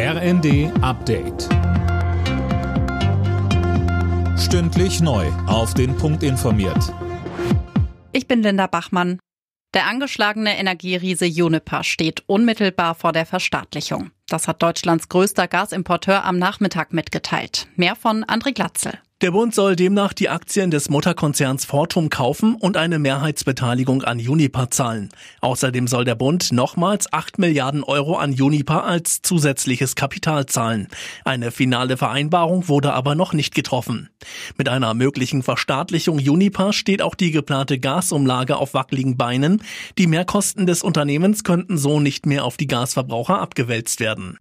RND Update. Stündlich neu. Auf den Punkt informiert. Ich bin Linda Bachmann. Der angeschlagene Energieriese Juniper steht unmittelbar vor der Verstaatlichung. Das hat Deutschlands größter Gasimporteur am Nachmittag mitgeteilt. Mehr von André Glatzel. Der Bund soll demnach die Aktien des Mutterkonzerns Fortum kaufen und eine Mehrheitsbeteiligung an Uniper zahlen. Außerdem soll der Bund nochmals 8 Milliarden Euro an Uniper als zusätzliches Kapital zahlen. Eine finale Vereinbarung wurde aber noch nicht getroffen. Mit einer möglichen Verstaatlichung Uniper steht auch die geplante Gasumlage auf wackeligen Beinen. Die Mehrkosten des Unternehmens könnten so nicht mehr auf die Gasverbraucher abgewälzt werden.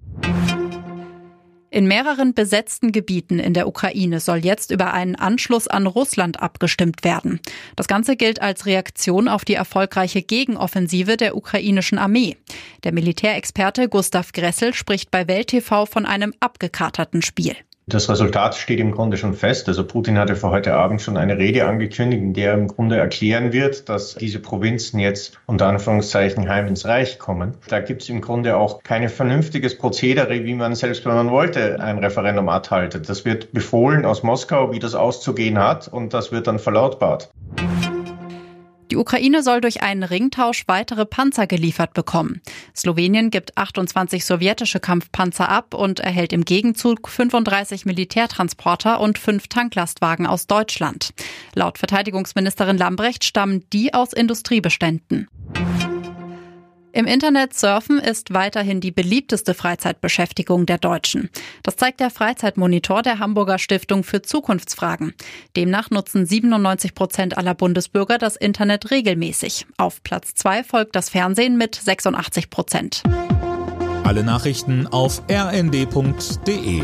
In mehreren besetzten Gebieten in der Ukraine soll jetzt über einen Anschluss an Russland abgestimmt werden. Das Ganze gilt als Reaktion auf die erfolgreiche Gegenoffensive der ukrainischen Armee. Der Militärexperte Gustav Gressel spricht bei Welt TV von einem abgekaterten Spiel. Das Resultat steht im Grunde schon fest. Also Putin hatte für heute Abend schon eine Rede angekündigt, in der er im Grunde erklären wird, dass diese Provinzen jetzt unter Anführungszeichen heim ins Reich kommen. Da gibt es im Grunde auch kein vernünftiges Prozedere, wie man selbst, wenn man wollte, ein Referendum abhaltet. Das wird befohlen aus Moskau, wie das auszugehen hat, und das wird dann verlautbart. Die Ukraine soll durch einen Ringtausch weitere Panzer geliefert bekommen. Slowenien gibt 28 sowjetische Kampfpanzer ab und erhält im Gegenzug 35 Militärtransporter und fünf Tanklastwagen aus Deutschland. Laut Verteidigungsministerin Lambrecht stammen die aus Industriebeständen. Im Internet surfen ist weiterhin die beliebteste Freizeitbeschäftigung der Deutschen. Das zeigt der Freizeitmonitor der Hamburger Stiftung für Zukunftsfragen. Demnach nutzen 97 Prozent aller Bundesbürger das Internet regelmäßig. Auf Platz zwei folgt das Fernsehen mit 86 Prozent. Alle Nachrichten auf rnd.de